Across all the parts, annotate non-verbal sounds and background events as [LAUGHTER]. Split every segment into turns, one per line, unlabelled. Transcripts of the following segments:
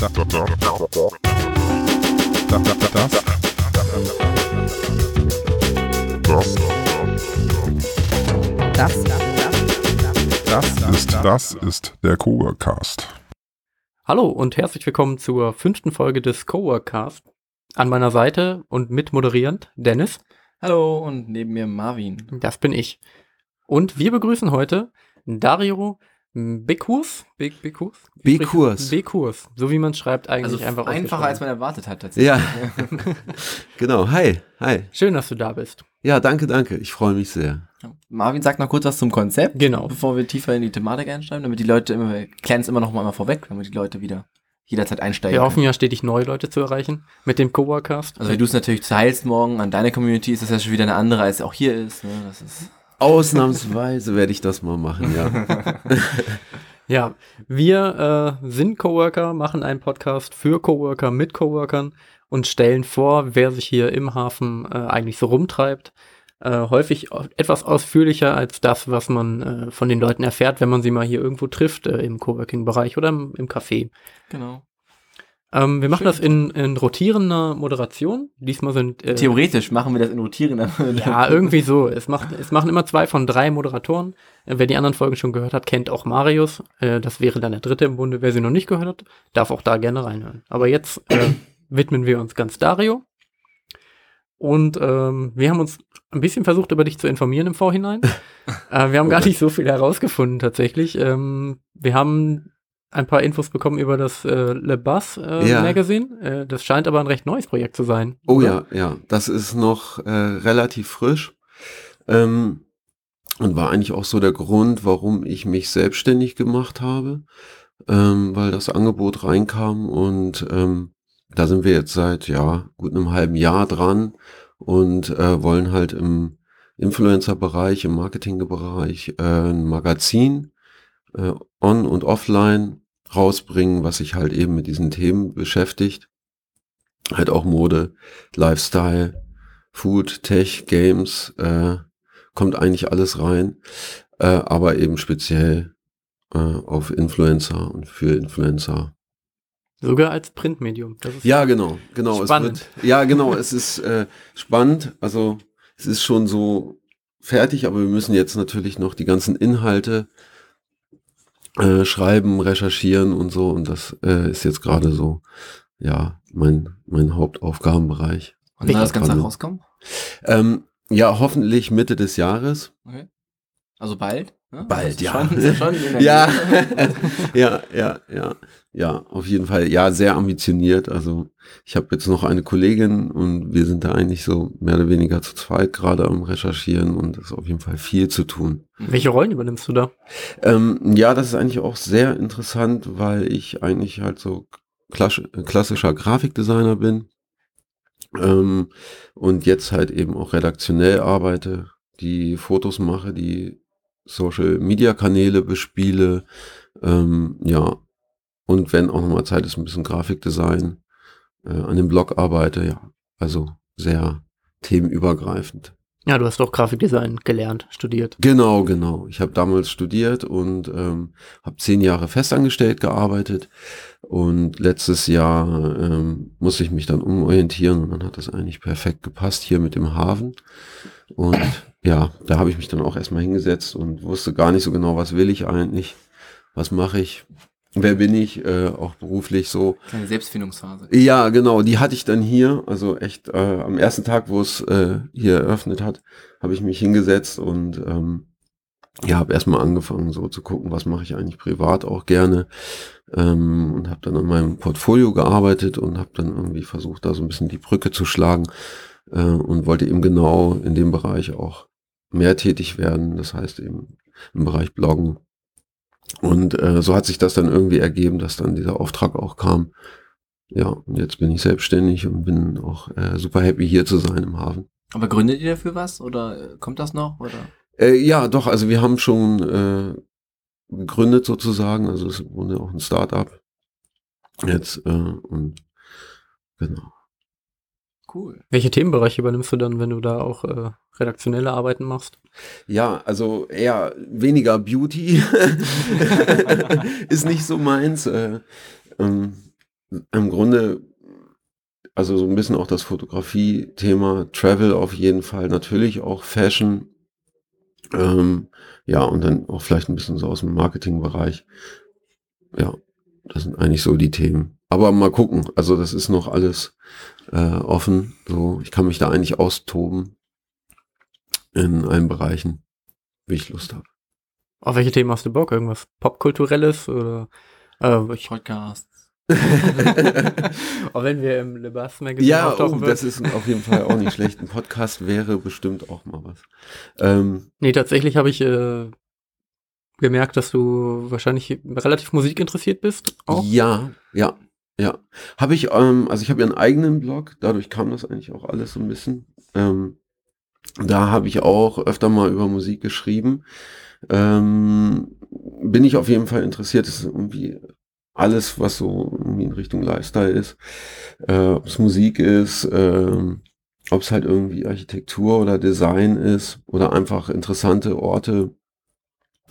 das, das, das ist das ist der Coworkcast.
Hallo und herzlich willkommen zur fünften Folge des Coworkcast. An meiner Seite und mit moderierend Dennis.
Hallo und neben mir Marvin.
Das bin ich. Und wir begrüßen heute Dario B-Kurs?
B-Kurs? B-Kurs.
B-Kurs. So wie man schreibt eigentlich
also
einfach
Einfacher als man erwartet hat tatsächlich.
Ja. [LAUGHS] genau. Hi. Hi.
Schön, dass du da bist.
Ja, danke, danke. Ich freue mich sehr.
Marvin sagt noch kurz was zum Konzept.
Genau.
Bevor wir tiefer in die Thematik einsteigen, damit die Leute immer, wir klären es immer noch mal vorweg, damit die Leute wieder jederzeit einsteigen.
Wir hoffen ja stetig neue Leute zu erreichen mit dem Coworkcast.
Also wie du es natürlich teilst morgen an deine Community, ist das ja schon wieder eine andere, als auch hier ist. Ne? Das ist
Ausnahmsweise werde ich das mal machen, ja. [LAUGHS]
ja, wir äh, sind Coworker, machen einen Podcast für Coworker mit Coworkern und stellen vor, wer sich hier im Hafen äh, eigentlich so rumtreibt. Äh, häufig etwas ausführlicher als das, was man äh, von den Leuten erfährt, wenn man sie mal hier irgendwo trifft, äh, im Coworking-Bereich oder im, im Café.
Genau.
Ähm, wir machen Schön. das in, in rotierender Moderation. Diesmal sind.
Äh, Theoretisch machen wir das in rotierender
Moderation. Ja, irgendwie so. Es, macht, es machen immer zwei von drei Moderatoren. Äh, wer die anderen Folgen schon gehört hat, kennt auch Marius. Äh, das wäre dann der dritte im Bunde. Wer sie noch nicht gehört hat, darf auch da gerne reinhören. Aber jetzt äh, [CLEARS THROAT] widmen wir uns ganz Dario. Und ähm, wir haben uns ein bisschen versucht, über dich zu informieren im Vorhinein. [LAUGHS] äh, wir haben gar nicht so viel herausgefunden tatsächlich. Ähm, wir haben ein paar Infos bekommen über das äh, Le Bus äh, ja. Magazine. Äh, das scheint aber ein recht neues Projekt zu sein.
Oh oder? ja, ja. Das ist noch äh, relativ frisch. Ähm, und war eigentlich auch so der Grund, warum ich mich selbstständig gemacht habe, ähm, weil das Angebot reinkam und ähm, da sind wir jetzt seit ja gut einem halben Jahr dran und äh, wollen halt im Influencer-Bereich, im Marketing-Bereich äh, ein Magazin äh, on und offline rausbringen, was sich halt eben mit diesen Themen beschäftigt. Halt auch Mode, Lifestyle, Food, Tech, Games, äh, kommt eigentlich alles rein, äh, aber eben speziell äh, auf Influencer und für Influencer.
Sogar als Printmedium.
ja, genau, genau.
Spannend.
Es wird, ja, genau. es ist äh, spannend. Also es ist schon so fertig, aber wir müssen jetzt natürlich noch die ganzen Inhalte äh, schreiben, recherchieren und so. Und das äh, ist jetzt gerade so, ja, mein, mein Hauptaufgabenbereich.
Wann soll das Ganze rauskommen?
Ähm, ja, hoffentlich Mitte des Jahres.
Okay. Also bald?
Ne? Bald, ja. Schon, [LAUGHS] [LAUGHS] ja. ja, ja, ja, ja, auf jeden Fall. Ja, sehr ambitioniert. Also ich habe jetzt noch eine Kollegin und wir sind da eigentlich so mehr oder weniger zu zweit gerade am Recherchieren und es ist auf jeden Fall viel zu tun.
Welche Rollen übernimmst du da?
Ähm, ja, das ist eigentlich auch sehr interessant, weil ich eigentlich halt so klassischer Grafikdesigner bin ähm, und jetzt halt eben auch redaktionell arbeite, die Fotos mache, die Social Media Kanäle bespiele, ähm, ja, und wenn auch nochmal Zeit ist, ein bisschen Grafikdesign, äh, an dem Blog arbeite, ja, also sehr themenübergreifend.
Ja, du hast doch Grafikdesign gelernt, studiert.
Genau, genau. Ich habe damals studiert und ähm, habe zehn Jahre festangestellt gearbeitet und letztes Jahr ähm, musste ich mich dann umorientieren und dann hat das eigentlich perfekt gepasst hier mit dem Hafen und ja, da habe ich mich dann auch erstmal hingesetzt und wusste gar nicht so genau, was will ich eigentlich, was mache ich, wer bin ich, äh, auch beruflich so.
Kleine Selbstfindungsphase.
Ja, genau, die hatte ich dann hier, also echt äh, am ersten Tag, wo es äh, hier eröffnet hat, habe ich mich hingesetzt und ähm, ja, habe erstmal angefangen so zu gucken, was mache ich eigentlich privat auch gerne ähm, und habe dann an meinem Portfolio gearbeitet und habe dann irgendwie versucht, da so ein bisschen die Brücke zu schlagen äh, und wollte eben genau in dem Bereich auch mehr tätig werden. Das heißt eben im Bereich Bloggen. Und äh, so hat sich das dann irgendwie ergeben, dass dann dieser Auftrag auch kam. Ja, und jetzt bin ich selbstständig und bin auch äh, super happy hier zu sein im Hafen.
Aber gründet ihr dafür was oder äh, kommt das noch? Oder?
Äh, ja, doch, also wir haben schon äh, gegründet sozusagen, also es wurde auch ein Startup jetzt äh, und genau.
Cool. Welche Themenbereiche übernimmst du dann, wenn du da auch äh, redaktionelle Arbeiten machst?
Ja, also eher weniger Beauty [LAUGHS] ist nicht so meins. Äh, ähm, im Grunde, also so ein bisschen auch das Fotografie-Thema, Travel auf jeden Fall, natürlich auch Fashion. Ähm, ja, und dann auch vielleicht ein bisschen so aus dem Marketingbereich. Ja, das sind eigentlich so die Themen. Aber mal gucken. Also das ist noch alles äh, offen. So, ich kann mich da eigentlich austoben in allen Bereichen, wie ich Lust habe.
Auf welche Themen hast du Bock? Irgendwas Popkulturelles oder äh, ich,
Podcast. [LAUGHS]
auch wenn wir im Le Bas Magazin
Ja, oh, das ist auf jeden Fall auch nicht schlecht. Ein Podcast wäre bestimmt auch mal was. Ähm,
Nee, tatsächlich habe ich äh, gemerkt, dass du wahrscheinlich relativ musikinteressiert bist. Auch.
Ja, ja, ja. Habe ich, ähm, also ich habe einen eigenen Blog, dadurch kam das eigentlich auch alles so ein bisschen. Ähm, da habe ich auch öfter mal über Musik geschrieben. Ähm, bin ich auf jeden Fall interessiert. Das ist irgendwie alles, was so irgendwie in Richtung Lifestyle ist. Äh, ob es Musik ist, ähm, ob es halt irgendwie Architektur oder Design ist oder einfach interessante Orte.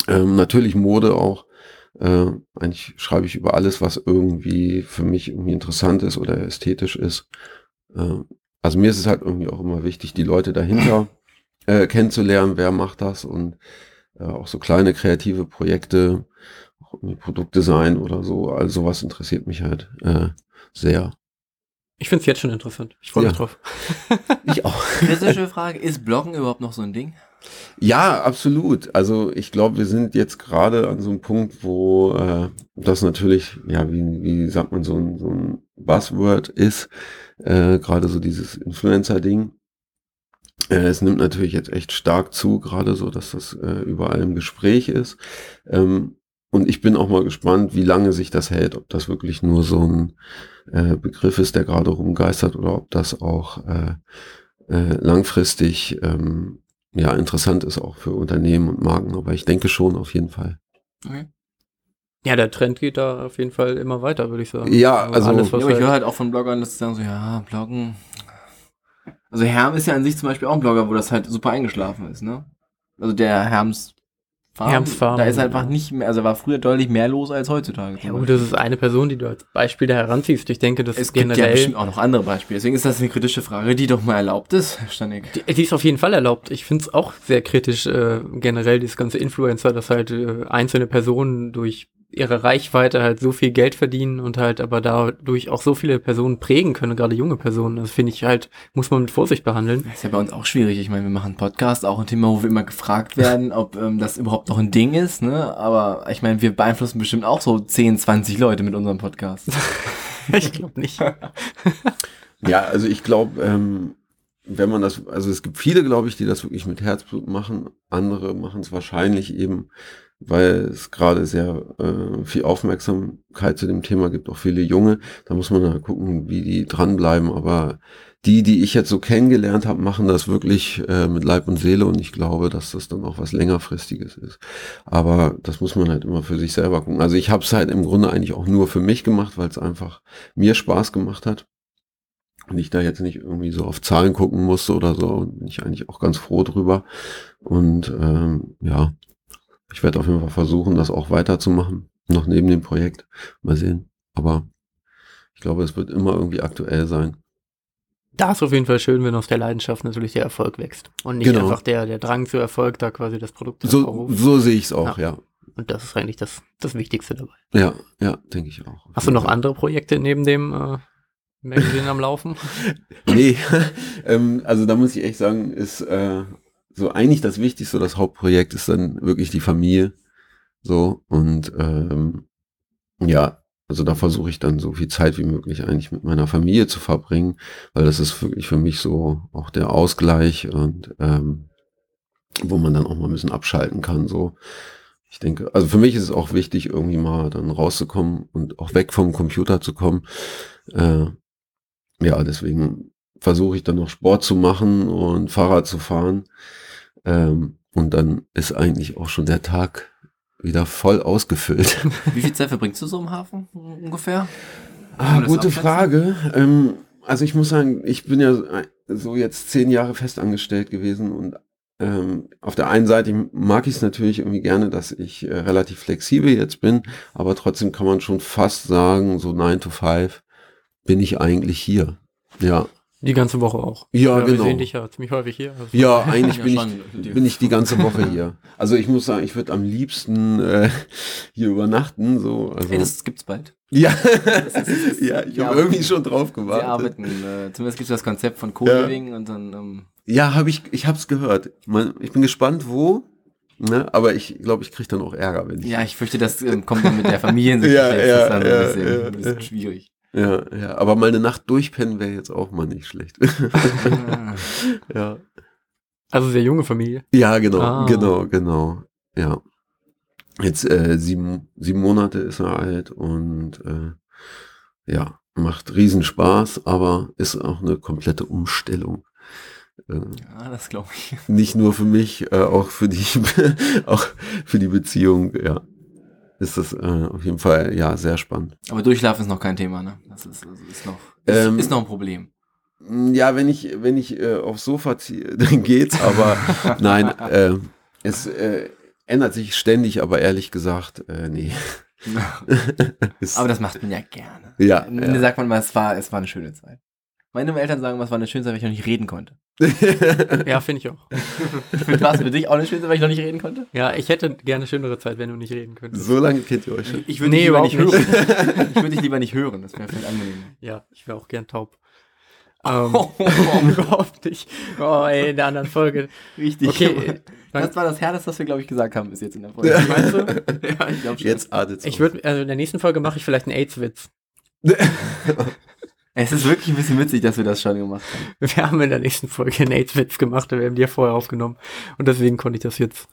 Ähm, natürlich Mode auch. Äh, eigentlich schreibe ich über alles, was irgendwie für mich irgendwie interessant ist oder ästhetisch ist. Äh, also mir ist es halt irgendwie auch immer wichtig, die Leute dahinter äh, kennenzulernen, wer macht das und äh, auch so kleine kreative Projekte, auch irgendwie Produktdesign oder so, also sowas interessiert mich halt äh, sehr.
Ich finde es jetzt schon interessant. Ich freue mich
Ja.
drauf.
Ich auch.
Kritische Frage, ist Bloggen überhaupt noch so ein Ding?
Ja, absolut. Also ich glaube, wir sind jetzt gerade an so einem Punkt, wo äh, das natürlich, ja, wie, wie sagt man, so ein, so ein Buzzword ist, äh, gerade so dieses Influencer-Ding. Äh, es nimmt natürlich jetzt echt stark zu, gerade so, dass das äh, überall im Gespräch ist. Ähm, und ich bin auch mal gespannt, wie lange sich das hält, ob das wirklich nur so ein äh, Begriff ist, der gerade rumgeistert, oder ob das auch äh, äh, langfristig ähm, ja interessant ist auch für Unternehmen und Marken. Aber ich denke schon auf jeden Fall.
Okay.
Ja, der Trend geht da auf jeden Fall immer weiter, würde ich sagen.
Ja, also-
alles, was
Ja, ich
halt-
höre halt auch von Bloggern, dass sie sagen so, ja, Bloggen. Also Herm ist ja an sich zum Beispiel auch ein Blogger, wo das halt super eingeschlafen ist, ne? Also der Herms Farm,
Farm,
da ist einfach nicht mehr, also war früher deutlich mehr los als heutzutage.
Ja gut, das ist eine Person, die du als Beispiel da heranziehst. Ich denke, das
es
ist
gibt ja
generell.
bestimmt auch noch andere Beispiele. Deswegen ist das eine kritische Frage, die doch mal erlaubt ist, Herr Stanek.
Die, die ist auf jeden Fall erlaubt. Ich finde es auch sehr kritisch, äh, generell, dieses ganze Influencer, dass halt äh, einzelne Personen durch ihre Reichweite halt so viel Geld verdienen und halt aber dadurch auch so viele Personen prägen können, gerade junge Personen. Das finde ich halt, muss man mit Vorsicht behandeln.
Das ist ja bei uns auch schwierig. Ich meine, wir machen einen Podcast, auch ein Thema, wo wir immer gefragt werden, [LAUGHS] ob ähm, das überhaupt noch ein Ding ist, ne? Aber ich meine, wir beeinflussen bestimmt auch so 10, 20 Leute mit unserem Podcast. [LAUGHS]
ich glaube nicht. [LAUGHS]
Ja, also ich glaube, ähm, wenn man das, also es gibt viele, glaube ich, die das wirklich mit Herzblut machen. Andere machen es wahrscheinlich eben, weil es gerade sehr äh, viel Aufmerksamkeit zu dem Thema gibt, auch viele Junge. Da muss man halt gucken, wie die dranbleiben. Aber die, die ich jetzt so kennengelernt habe, machen das wirklich äh, mit Leib und Seele und ich glaube, dass das dann auch was längerfristiges ist. Aber das muss man halt immer für sich selber gucken. Also ich habe es halt im Grunde eigentlich auch nur für mich gemacht, weil es einfach mir Spaß gemacht hat und ich da jetzt nicht irgendwie so auf Zahlen gucken musste oder so, und bin ich eigentlich auch ganz froh drüber. Und ähm, ja, ich werde auf jeden Fall versuchen, das auch weiterzumachen, noch neben dem Projekt. Mal sehen. Aber ich glaube, es wird immer irgendwie aktuell sein.
Da ist auf jeden Fall schön, wenn aus der Leidenschaft natürlich der Erfolg wächst. Und nicht
Genau.
einfach der, der Drang zu Erfolg, da quasi das Produkt zu
So, so sehe ich es auch, ja.
Und das ist eigentlich das, das Wichtigste dabei.
Ja, ja, denke ich auch.
Hast du noch andere Projekte neben dem äh, Magazin am Laufen? [LAUGHS]
Nee, [LAUGHS] ähm, also da muss ich echt sagen, ist äh, so eigentlich das Wichtigste, das Hauptprojekt ist dann wirklich die Familie. So und ähm, ja, also da versuche ich dann so viel Zeit wie möglich eigentlich mit meiner Familie zu verbringen, weil das ist wirklich für mich so auch der Ausgleich und ähm, wo man dann auch mal ein bisschen abschalten kann. So, ich denke, also für mich ist es auch wichtig, irgendwie mal dann rauszukommen und auch weg vom Computer zu kommen. Äh, ja, deswegen versuche ich dann noch Sport zu machen und Fahrrad zu fahren. Ähm, und dann ist eigentlich auch schon der Tag wieder voll ausgefüllt. [LAUGHS]
Wie viel Zeit verbringst du so im Hafen ungefähr?
Ah, gute
abschätzen?
Frage. Ähm, also ich muss sagen, ich bin ja so jetzt zehn Jahre festangestellt gewesen und ähm, auf der einen Seite mag ich es natürlich irgendwie gerne, dass ich äh, relativ flexibel jetzt bin, aber trotzdem kann man schon fast sagen, so 9 to 5 bin ich eigentlich hier. Ja.
Die ganze Woche auch.
Ja,
Wir
genau.
sehen dich ja ziemlich häufig hier. Also
Ja, [LAUGHS] eigentlich
Ja,
bin, ich, bin ich die ganze Woche hier. Also ich muss sagen, ich würde am liebsten äh, hier übernachten. So. Also,
Ey, das gibt's bald.
ja,
ist- ist-
ja, ich
ja,
habe irgendwie schon drauf
Sie
gewartet.
arbeiten, äh, zumindest gibt's das Konzept von Co-Living und dann, ähm,
Ja, habe ich, ich habe es gehört. Ich bin gespannt, wo. Ne? Aber ich glaube, ich kriege dann auch Ärger, wenn ich.
ja, ich fürchte, das ähm, kommt dann mit der Familiensicht. [LAUGHS]
Ja,
das
ja,
ist dann
ja,
ein bisschen,
ja,
ein bisschen
ja.
schwierig.
Ja, ja, aber mal eine Nacht durchpennen wäre jetzt auch mal nicht schlecht. [LAUGHS]
Ah.
ja.
Also sehr junge Familie.
Ja, genau,
Ah.
genau, genau. Ja. Jetzt äh, sieben, sieben Monate ist er alt und äh, ja, macht riesen Spaß, aber ist auch eine komplette Umstellung. Äh,
ja, das glaube ich.
nicht nur für mich, äh, auch für die, [LAUGHS] auch für die Beziehung, ja. Ist das äh, auf jeden Fall ja sehr spannend.
Aber Durchschlafen ist noch kein Thema, ne? Das ist, also ist noch, ist,
Ähm,
ist noch ein Problem.
Ja, wenn ich, wenn ich äh, aufs Sofa ziehe, [LAUGHS] dann geht's, aber [LAUGHS] nein, äh, es äh, ändert sich ständig, aber ehrlich gesagt, äh, nee. [LAUGHS]
Aber das macht man ja gerne.
Ja,
Ende
ja.
sagt man mal, es war, es war eine schöne Zeit. Meine Eltern sagen, es war eine schöne Zeit, weil ich noch nicht reden konnte. [LAUGHS]
Ja, finde ich auch. [LAUGHS]
War es für dich auch eine schöne Zeit, weil ich noch nicht reden konnte?
Ja, ich hätte gerne schönere Zeit, wenn du nicht reden könntest.
so lange kennt ihr euch schon.
Ich würde
Nee,
dich lieber
überhaupt
nicht hören. [LAUGHS] Ich würde dich lieber nicht hören, das wäre vielleicht angenehm.
Ja, ich wäre auch gern taub. Ähm, überhaupt nicht. Oh, ey, in der anderen Folge.
Richtig.
Okay,
Das war das Härteste, was wir, glaube ich, gesagt haben bis jetzt in der Folge.
Ja.
Meinst du?
ja, ich glaube schon.
Jetzt
Ich
aus.
würde, also in der nächsten Folge mache ich vielleicht einen AIDS-Witz.
Es ist wirklich ein bisschen witzig, dass wir das schon gemacht haben.
Wir haben in der nächsten Folge einen AIDS-Witz gemacht, wir haben die ja vorher aufgenommen. Und deswegen konnte ich das jetzt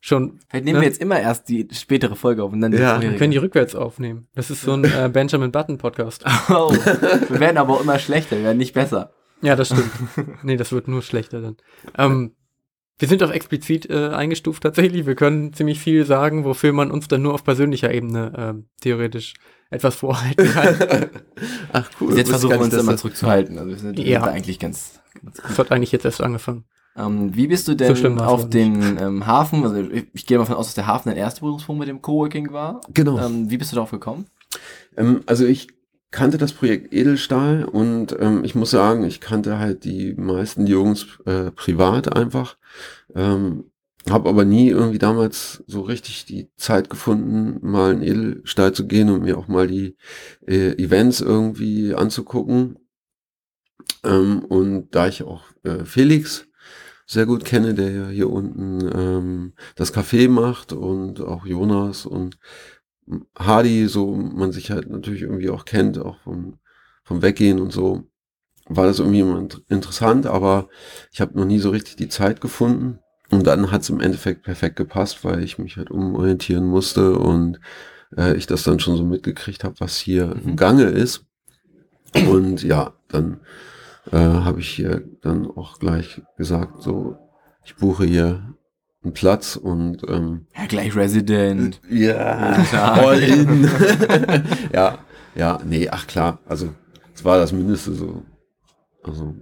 schon.
Vielleicht nehmen
Ja.
wir jetzt immer erst die spätere Folge auf und dann die
Ja.
Wir
vorherige.
können die rückwärts aufnehmen. Das ist so ein äh, Benjamin Button-Podcast. [LAUGHS]
Oh, wir werden aber auch immer schlechter, wir werden nicht besser.
Ja, das stimmt. nee, das wird nur schlechter dann. Ähm, wir sind auch explizit äh, eingestuft tatsächlich. Wir können ziemlich viel sagen, wofür man uns dann nur auf persönlicher Ebene ähm, theoretisch etwas vorhalten kann. [LAUGHS]
Ach cool.
Bis jetzt versuchen wir uns immer zurückzuhalten. Also wir sind,
Ja.
eigentlich ganz, ganz
Das hat eigentlich jetzt erst angefangen.
Ähm, wie bist du
So
denn
war's
auf den ähm, Hafen, also ich, ich gehe davon aus, dass der Hafen dein erster Berührungspunkt mit dem Coworking war.
Genau.
Ähm, wie bist du darauf gekommen?
Ähm, also ich kannte das Projekt Edelstahl und ähm, ich muss sagen, ich kannte halt die meisten Jungs äh, privat einfach. Ähm, habe aber nie irgendwie damals so richtig die Zeit gefunden, mal in Edelstahl zu gehen und mir auch mal die äh, Events irgendwie anzugucken. Ähm, und da ich auch äh, Felix sehr gut kenne, der ja hier unten ähm, das Café macht und auch Jonas und Hardy, so man sich halt natürlich irgendwie auch kennt, auch vom, vom Weggehen und so, war das irgendwie immer int- interessant, aber ich habe noch nie so richtig die Zeit gefunden. Und dann hat es im Endeffekt perfekt gepasst, weil ich mich halt umorientieren musste und äh, ich das dann schon so mitgekriegt habe, was hier im Gange ist. Und ja, dann äh, habe ich hier dann auch gleich gesagt, so, ich buche hier einen Platz und ähm,
Ja, gleich Resident.
ja,
Klar.
all in. [LAUGHS] [LAUGHS] ja, ja, nee, ach klar, also es war das Mindeste so, also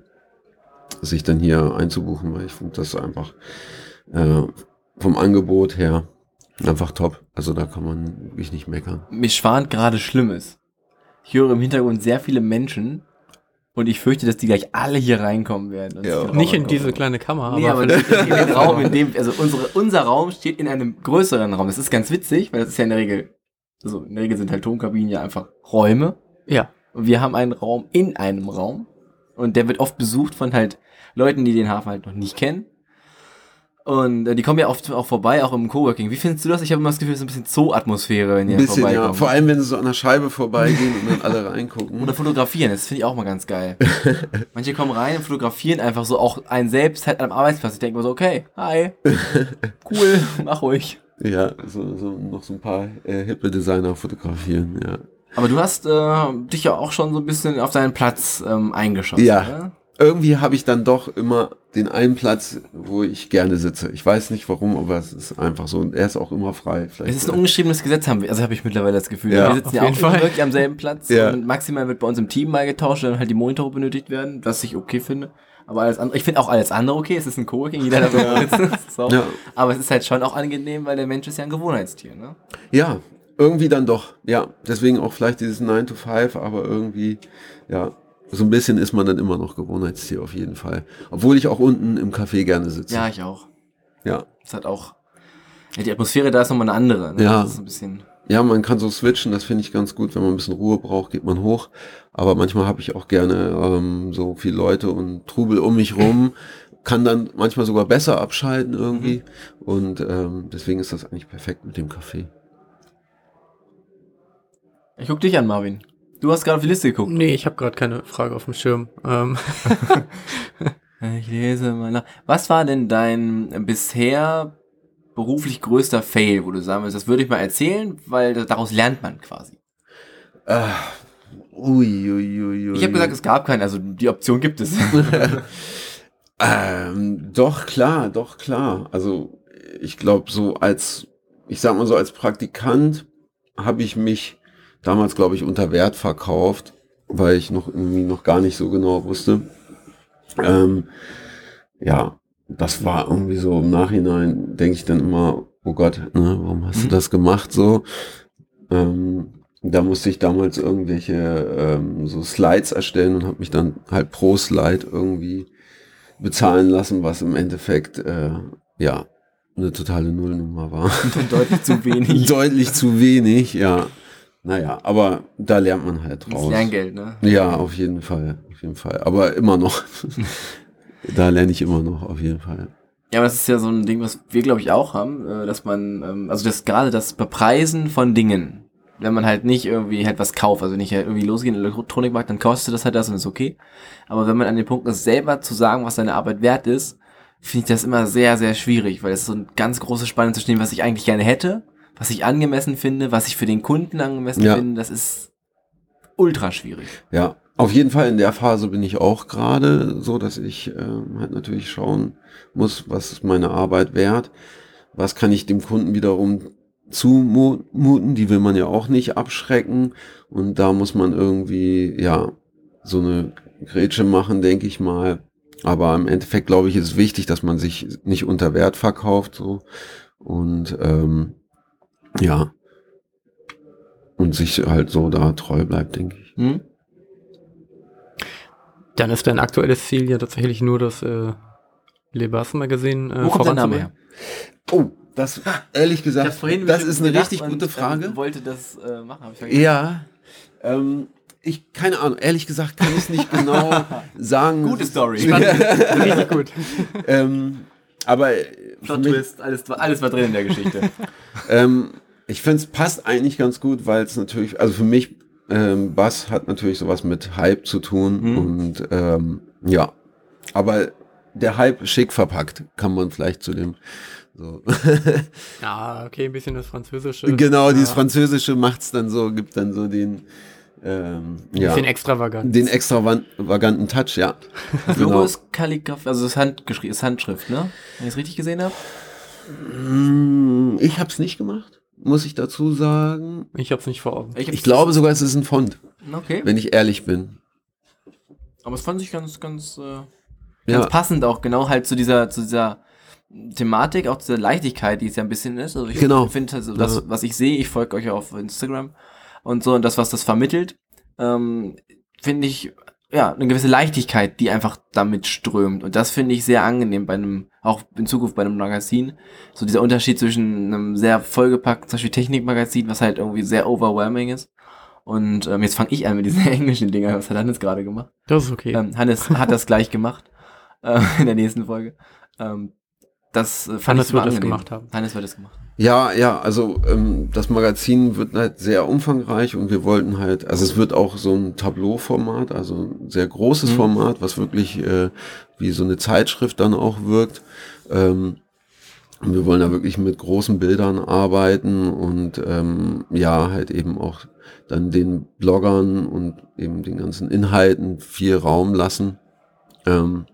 sich dann hier einzubuchen, weil ich finde das einfach äh, vom Angebot her einfach top. Also da kann man wirklich nicht meckern.
Mir schwant gerade Schlimmes. Ich höre im Hintergrund sehr viele Menschen und ich fürchte, dass die gleich alle hier reinkommen werden. und
Ja.
Nicht in diese kleine Kammer,
Nee, aber
vielleicht-
in [LAUGHS] den Raum, in dem, also unsere, unser Raum steht in einem größeren Raum. Das ist ganz witzig, weil das ist ja in der Regel, also in der Regel sind halt Tonkabinen ja einfach Räume.
ja.
Und wir haben einen Raum in einem Raum. Und der wird oft besucht von halt Leuten, die den Hafen halt noch nicht kennen. Und äh, die kommen ja oft auch vorbei, auch im Coworking. Wie findest du das? Ich habe immer das Gefühl, es ist ein bisschen Zoo-Atmosphäre, wenn die
Ein bisschen, ja.
vorbeikommen.
Vor allem, wenn sie so an der Scheibe vorbeigehen und dann alle reingucken.
Oder fotografieren, das finde ich auch mal ganz geil. [LAUGHS] Manche kommen rein und fotografieren einfach so auch einen selbst halt am Arbeitsplatz. Ich denke mir so, okay, hi, [LAUGHS] cool, mach ruhig.
Ja, so, so noch so ein paar äh, hippe Designer fotografieren, ja.
Aber du hast äh, dich ja auch schon so ein bisschen auf deinen Platz ähm, eingeschossen.
Ja.
ne?
irgendwie habe ich dann doch immer den einen Platz, wo ich gerne sitze. Ich weiß nicht warum, aber es ist einfach so. Und er ist auch immer frei. Vielleicht
Es ist ein ungeschriebenes Gesetz, haben wir, also habe ich mittlerweile das Gefühl.
Ja,
wir sitzen ja auch
Fall.
wirklich am selben Platz
Ja.
und maximal wird bei uns im Team mal getauscht, wenn halt die Monitore benötigt werden, was ich okay finde. Aber alles andere, ich finde auch alles andere okay. Es ist ein Coworking, jeder darf ja. sitzen. So.
Ja.
Aber es ist halt schon auch angenehm, weil der Mensch ist ja ein Gewohnheitstier, ne?
ja, Irgendwie dann doch, ja. Deswegen auch vielleicht dieses 9 to 5, aber irgendwie, ja, so ein bisschen ist man dann immer noch Gewohnheitstier auf jeden Fall. Obwohl ich auch unten im Café gerne sitze.
Ja, ich auch.
Ja.
Das hat auch. Ja, die Atmosphäre da ist nochmal eine andere. Ne?
Ja.
Das ist ein bisschen.
Ja, man kann so switchen, das finde ich ganz gut. Wenn man ein bisschen Ruhe braucht, geht man hoch. Aber manchmal habe ich auch gerne ähm, so viele Leute und Trubel um mich rum. Kann dann manchmal sogar besser abschalten irgendwie. Und ähm, deswegen ist das eigentlich perfekt mit dem Café.
Ich guck dich an, Marvin. Du hast gerade auf die Liste geguckt.
Nee, ich habe gerade keine Frage auf dem Schirm. Ähm, [LAUGHS]
Ich lese mal nach. Was war denn dein bisher beruflich größter Fail, wo du sagen willst, das würde ich mal erzählen, weil daraus lernt man quasi.
Ah, ui, ui, ui, ui.
Ich habe gesagt, es gab keinen, also die Option gibt es. [LAUGHS]
Ähm, doch, klar, doch, klar. Also ich glaube, so als, ich sag mal so, als Praktikant habe ich mich damals, glaube ich, unter Wert verkauft, weil ich noch irgendwie noch gar nicht so genau wusste. Ähm, ja, das war irgendwie so im Nachhinein, denke ich dann immer, oh Gott, ne, warum hast du
Mhm.
das gemacht so? Ähm, da musste ich damals irgendwelche ähm, so Slides erstellen und habe mich dann halt pro Slide irgendwie bezahlen lassen, was im Endeffekt äh, ja eine totale Nullnummer war. [LAUGHS]
Deutlich zu wenig. [LAUGHS]
Deutlich zu wenig, ja. Naja, aber da lernt man halt
Das
draus.
Lerngeld, ne?
Ja, auf jeden Fall, auf jeden Fall. Aber immer noch. [LAUGHS] da lerne ich immer noch, auf jeden Fall.
Ja, aber das ist ja so ein Ding, was wir, glaube ich, auch haben, äh, dass man, ähm, also das gerade das Bepreisen von Dingen, wenn man halt nicht irgendwie halt was kauft, also nicht halt irgendwie losgeht in den Elektronikmarkt, dann kostet das halt das und ist okay. Aber wenn man an dem Punkt ist, selber zu sagen, was seine Arbeit wert ist, finde ich das immer sehr, sehr schwierig, weil es so ein ganz große Spanne zwischen dem, was ich eigentlich gerne hätte, was ich angemessen finde, was ich für den Kunden angemessen
Ja.
finde, das ist ultra schwierig.
Ja, auf jeden Fall in der Phase bin ich auch gerade so, dass ich ähm, halt natürlich schauen muss, was ist meine Arbeit wert, was kann ich dem Kunden wiederum zumuten, die will man ja auch nicht abschrecken und da muss man irgendwie, ja, so eine Grätsche machen, denke ich mal. Aber im Endeffekt glaube ich, ist wichtig, dass man sich nicht unter Wert verkauft, so und ähm, ja und sich halt so da treu bleibt, denke ich.
Hm?
dann ist dein aktuelles Ziel ja tatsächlich nur das äh, Le Bas Magazin äh,
Wo kommt dein Name her?
Oh, das ehrlich gesagt, das ist eine richtig gute
ähm,
Frage.
wollte das äh, machen, habe ich vergessen.
Ja, ähm, ich keine Ahnung. Ehrlich gesagt kann ich es nicht [LAUGHS] genau sagen.
Gute Story.
Richtig gut. [LAUGHS]
ähm, aber äh,
Plot
mich,
Twist, alles, alles war drin in der Geschichte. [LAUGHS]
ähm, ich finde es passt eigentlich ganz gut, weil es natürlich, also für mich, ähm, Bass hat natürlich sowas mit Hype zu tun
Mhm.
und ähm, ja, aber der Hype schick verpackt, kann man vielleicht zu dem so. [LAUGHS]
Ja, okay, ein bisschen das Französische.
Genau, dieses
ja,
Französische macht's dann so, gibt dann so den, ähm, ja,
bisschen extravagant.
den extravaganten Touch, ja. [LAUGHS]
Das Logo
Genau.
ist Kalligraph, also das ist, Handgeschrieben, ist Handschrift, ne? Wenn ich es richtig gesehen habe.
Mm, Ich hab's nicht gemacht, muss ich dazu sagen.
Ich hab's nicht vor Augen.
Ich glaube sogar, es ist ein Font,
Okay.
wenn ich ehrlich bin.
Aber es fand sich ganz, ganz, äh, ganz
Ja,
passend auch, genau halt zu dieser, zu dieser Thematik, auch zu der Leichtigkeit, die es ja ein bisschen ist. Also ich
Genau.
finde, also das,
Ja.
was ich sehe, ich folge euch ja auf Instagram und so, und das, was das vermittelt, ähm, finde ich, ja, eine gewisse Leichtigkeit, die einfach damit strömt. Und das finde ich sehr angenehm bei einem, auch in Zukunft bei einem Magazin. So dieser Unterschied zwischen einem sehr vollgepackten, zum Beispiel Technikmagazin, was halt irgendwie sehr overwhelming ist. Und ähm, jetzt fange ich an mit diesen [LAUGHS] englischen Dingern. Was hat Hannes gerade gemacht?
Das ist okay.
Ähm, Hannes hat das gleich gemacht äh, [LAUGHS] in der nächsten Folge. Ähm, das äh, fand
Hannes
ich
wird
angenehm.
gemacht haben.
Hannes wird es gemacht.
Ja, ja, also ähm, das Magazin wird halt sehr umfangreich und wir wollten halt, also es wird auch so ein Tableau-Format, also ein sehr großes
Mhm.
Format, was wirklich äh, wie so eine Zeitschrift dann auch wirkt. Ähm, und wir wollen da wirklich mit großen Bildern arbeiten und ähm, ja, halt eben auch dann den Bloggern und eben den ganzen Inhalten viel Raum lassen. Ähm,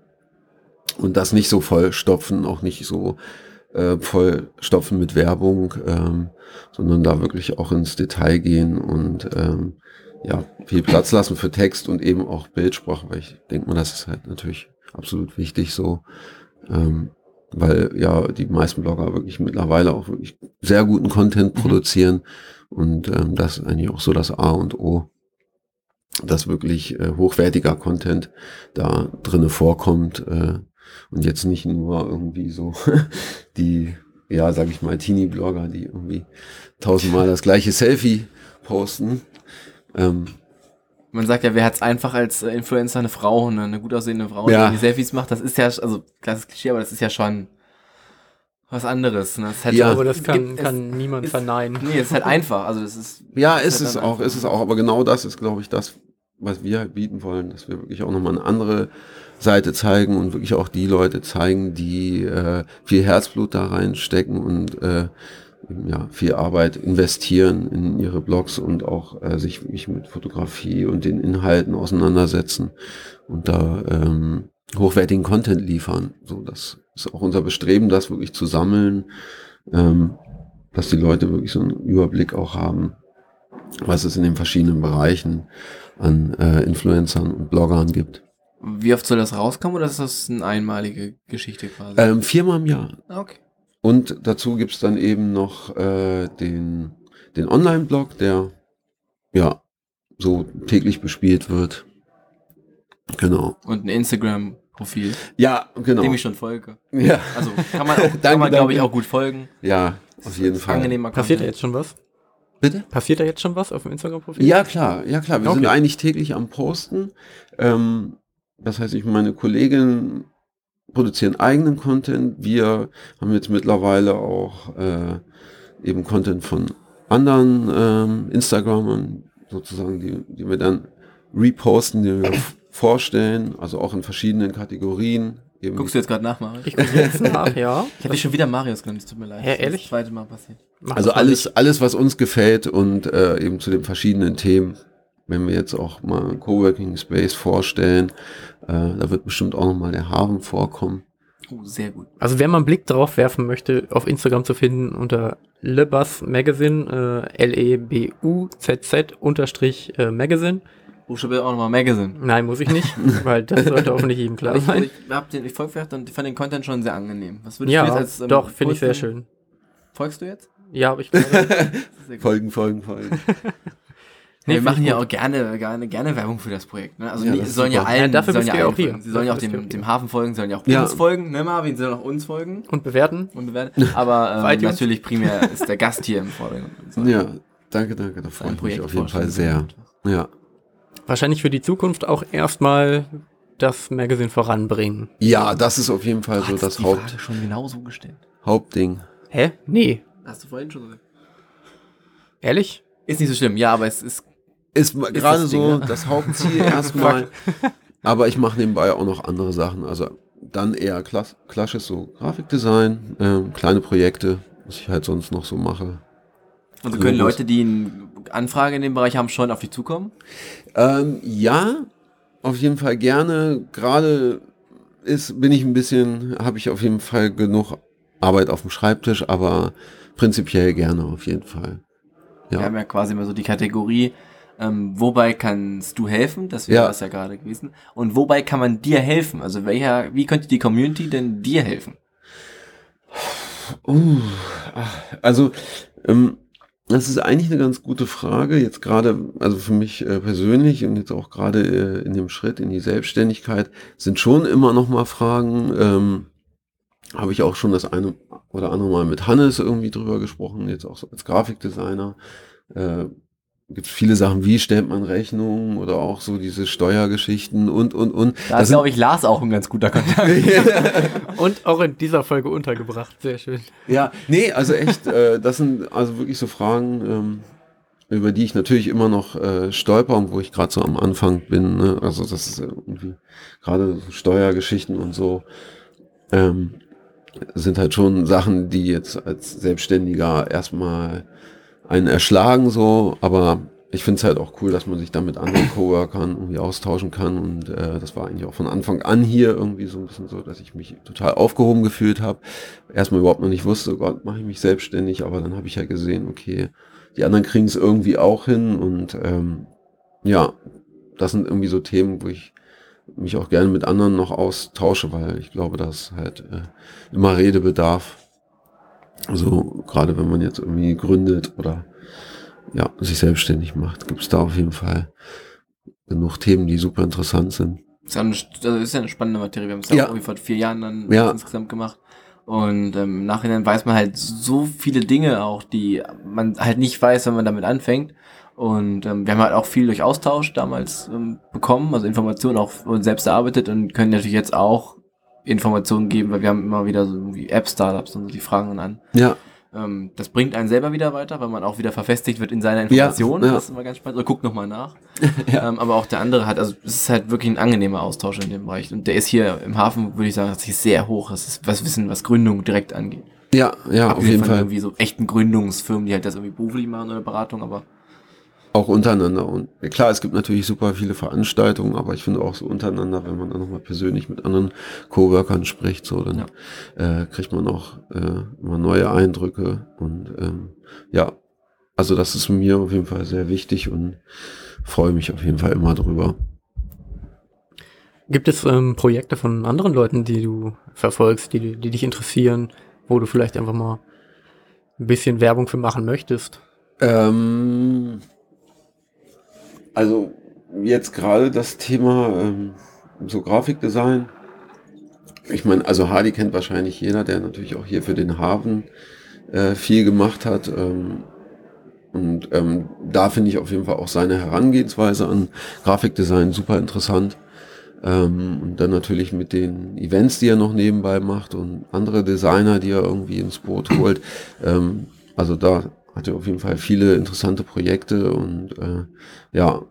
und das nicht so vollstopfen, auch nicht so äh, vollstopfen mit Werbung, ähm, sondern da wirklich auch ins Detail gehen und ähm, ja, viel Platz lassen für Text und eben auch Bildsprache, weil ich denke mal, das ist halt natürlich absolut wichtig so. Ähm, weil ja die meisten Blogger wirklich mittlerweile auch wirklich sehr guten Content
Mhm.
produzieren und ähm, das ist eigentlich auch so das A und O, dass wirklich äh, hochwertiger Content da drinne vorkommt äh, und jetzt nicht nur irgendwie so [LAUGHS] die, ja, sag ich mal, Teenie-Blogger, die irgendwie tausendmal das gleiche Selfie posten. Ähm,
Man sagt ja, wer hat's einfach als äh, Influencer, eine Frau, eine, eine gut aussehende Frau,
Ja.
die Selfies macht, das ist ja, also, klares Klischee, aber das ist ja schon was anderes. Ne? Das ist halt
Ja.
Aber das
es
kann,
gibt-
kann niemand
ist-
verneinen.
Nee, es ist halt [LAUGHS] einfach. Also das ist.
Ja,
das
ist
halt
es auch,
einfach-
ist es auch. Aber genau das ist, glaube ich, das, was wir halt bieten wollen, dass wir wirklich auch nochmal eine andere Seite zeigen und wirklich auch die Leute zeigen, die äh, viel Herzblut da reinstecken und äh, ja, viel Arbeit investieren in ihre Blogs und auch äh, sich wirklich mit Fotografie und den Inhalten auseinandersetzen und da ähm, hochwertigen Content liefern. So, das ist auch unser Bestreben, das wirklich zu sammeln, ähm, dass die Leute wirklich so einen Überblick auch haben, was es in den verschiedenen Bereichen an äh, Influencern und Bloggern gibt.
Wie oft soll das rauskommen oder ist das eine einmalige Geschichte quasi?
Ähm, viermal im Jahr.
Ah, okay.
Und dazu gibt's dann eben noch äh, den, den Online-Blog, der ja so täglich bespielt wird. Genau.
Und ein Instagram-Profil,
Ja, genau.
dem ich schon folge.
Ja,
Also kann man, [LAUGHS] auch, kann man glaube ich, auch gut folgen.
ja, auf jeden Fall.
Angenehmer
Passiert da jetzt schon was?
Bitte?
Passiert da jetzt schon was auf dem Instagram-Profil?
Ja, klar, ja klar. Wir sind
Okay.
eigentlich täglich am Posten. Ähm, das heißt, ich meine Kollegin produzieren eigenen Content. Wir haben jetzt mittlerweile auch äh, eben Content von anderen ähm, Instagramern, sozusagen, die, die wir dann reposten, die wir [COUGHS] vorstellen, also auch in verschiedenen Kategorien. Eben
Guckst du jetzt gerade nach, Marius?
Ich gucke jetzt nach, ja.
Ich habe dich schon wieder Marius genannt, es tut mir leid. Ist
ehrlich?
Das zweite Mal passiert.
Mach
Also alles, alles, was uns gefällt und äh, eben zu den verschiedenen Themen, wenn wir jetzt auch mal einen Coworking Space vorstellen, äh, da wird bestimmt auch nochmal der Hafen vorkommen.
Oh, sehr gut.
Also wer mal einen Blick drauf werfen möchte, auf Instagram zu finden unter Lebus Magazine, äh, L-E-B-U-Z-Z unterstrich äh, Magazine.
Buchstabe auch nochmal Magazine.
Nein, muss ich nicht, [LAUGHS] weil das sollte hoffentlich jedem klar
ich,
sein.
ich, hab den, ich folge und fand den Content schon sehr angenehm. Was würdest du
Ja,
jetzt als, ähm,
doch, finde ich sehr schön.
Folgst du jetzt?
Ja, aber ich [LAUGHS]
Das. [LAUGHS]
Folgen, folgen, folgen. [LAUGHS]
Nee, wir machen ja auch gerne, gerne, gerne Werbung für das Projekt. Ne? Also
Ja, das ist
sollen ja allen,
Ja, dafür
sie sollen ja allen
auch hier.
folgen. Sie sollen ja auch dem, dem Hafen folgen, sollen ja auch
Ja.
uns folgen, ne Marvin, sie sollen auch uns folgen
und bewerten.
und bewerten. Aber
Auf
ähm, natürlich primär ist der Gast hier im Vordergrund. So.
Ja, danke, danke, da freue ich mich auf jeden Fall sehr. Ja.
Wahrscheinlich für die Zukunft auch erstmal das Magazine voranbringen.
ja, das ist auf jeden Fall so
Hast
das
die
Haupt,
Frage schon genauso gestellt.
Hauptding.
Hä? Nee.
Hast du vorhin schon gesagt.
Ehrlich?
Ist nicht so schlimm, ja, aber es ist
Ist ma- gerade
das Ding,
so
ne?
das Hauptziel [LAUGHS] erstmal. Aber ich mache nebenbei auch noch andere Sachen. Also dann eher klass klassisches so Grafikdesign, ähm, kleine Projekte, was ich halt sonst noch so mache.
Also können
Logos.
Leute, die eine Anfrage in dem Bereich haben, schon auf dich zukommen?
Ähm, ja, auf jeden Fall gerne. Gerade ist, bin ich ein bisschen, habe ich auf jeden Fall genug Arbeit auf dem Schreibtisch, aber prinzipiell gerne auf jeden Fall.
Wir
Ja.
haben ja quasi immer so die Kategorie, ähm, wobei kannst du helfen? Das wäre
Ja.
das ja gerade gewesen. Und wobei kann man dir helfen? Also welcher, wie könnte die Community denn dir helfen?
Uh, also, ähm, das ist eigentlich eine ganz gute Frage. Jetzt gerade, also für mich äh, persönlich und jetzt auch gerade äh, in dem Schritt in die Selbstständigkeit sind schon immer noch mal Fragen. Ähm, Habe ich auch schon das eine oder andere Mal mit Hannes irgendwie drüber gesprochen, jetzt auch so als Grafikdesigner. Äh, gibt viele Sachen, wie stellt man Rechnungen oder auch so diese Steuergeschichten und, und, und.
Da
Das
ist, glaube ich, Lars auch ein ganz guter Kontakt. [LAUGHS]
Und auch in dieser Folge untergebracht. Sehr schön.
Ja, nee, also echt, äh, das sind also wirklich so Fragen, ähm, über die ich natürlich immer noch äh, stolper und wo ich gerade so am Anfang bin. Ne? Also das ist irgendwie gerade so Steuergeschichten und so ähm, sind halt schon Sachen, die jetzt als Selbstständiger erstmal einen erschlagen so, aber ich finde es halt auch cool, dass man sich dann mit anderen Coworkern irgendwie austauschen kann. Und äh, das war eigentlich auch von Anfang an hier irgendwie so ein bisschen so, dass ich mich total aufgehoben gefühlt habe. Erstmal überhaupt noch nicht wusste, oh Gott, mache ich mich selbstständig, aber dann habe ich ja gesehen, okay, die anderen kriegen es irgendwie auch hin. Und ähm, ja, das sind irgendwie so Themen, wo ich mich auch gerne mit anderen noch austausche, weil ich glaube, dass halt äh, immer Redebedarf. So, gerade wenn man jetzt irgendwie gründet oder ja, sich selbstständig macht, gibt es da auf jeden Fall genug Themen, die super interessant sind.
Das ist ja eine spannende Materie. Wir haben es ja,
Ja.
irgendwie vor vier Jahren dann
Ja.
insgesamt gemacht. Und ähm, im Nachhinein weiß man halt so viele Dinge auch, die man halt nicht weiß, wenn man damit anfängt. Und ähm, wir haben halt auch viel durch Austausch damals ähm, bekommen, also Informationen auch selbst erarbeitet und können natürlich jetzt auch Informationen geben, weil wir haben immer wieder so irgendwie App-Startups und so, die fragen dann an.
Ja,
Ähm, das bringt einen selber wieder weiter, weil man auch wieder verfestigt wird in seiner Information.
Ja, ja.
Das ist immer ganz spannend. Oder guckt nochmal nach. [LAUGHS] ähm, aber auch der andere hat, also es ist halt wirklich ein angenehmer Austausch in dem Bereich. Und der ist hier im Hafen, würde ich sagen, tatsächlich sehr hoch. Das ist was Wissen, was Gründung direkt angeht.
ja, ja, auf
Abgesehen
jeden
von
Fall.
irgendwie so echten Gründungsfirmen, die halt das irgendwie beruflich machen oder Beratung, aber
Auch untereinander. Und ja, klar, es gibt natürlich super viele Veranstaltungen, aber ich finde auch so untereinander, wenn man dann nochmal persönlich mit anderen Coworkern spricht, so, dann äh, kriegt man auch äh, immer neue Eindrücke. Und ähm, ja, also das ist mir auf jeden Fall sehr wichtig und freue mich auf jeden Fall immer drüber.
Gibt es ähm, Projekte von anderen Leuten, die du verfolgst, die, die dich interessieren, wo du vielleicht einfach mal ein bisschen Werbung für machen möchtest?
Ähm, also jetzt gerade das Thema ähm, so Grafikdesign. Ich meine, also Hardy kennt wahrscheinlich jeder, der natürlich auch hier für den Hafen äh, viel gemacht hat. Ähm, und ähm, da finde ich auf jeden Fall auch seine Herangehensweise an Grafikdesign super interessant. Ähm, und dann natürlich mit den Events, die er noch nebenbei macht und andere Designer, die er irgendwie ins Boot holt. Ähm, also da hat er auf jeden Fall viele interessante Projekte und äh, ja,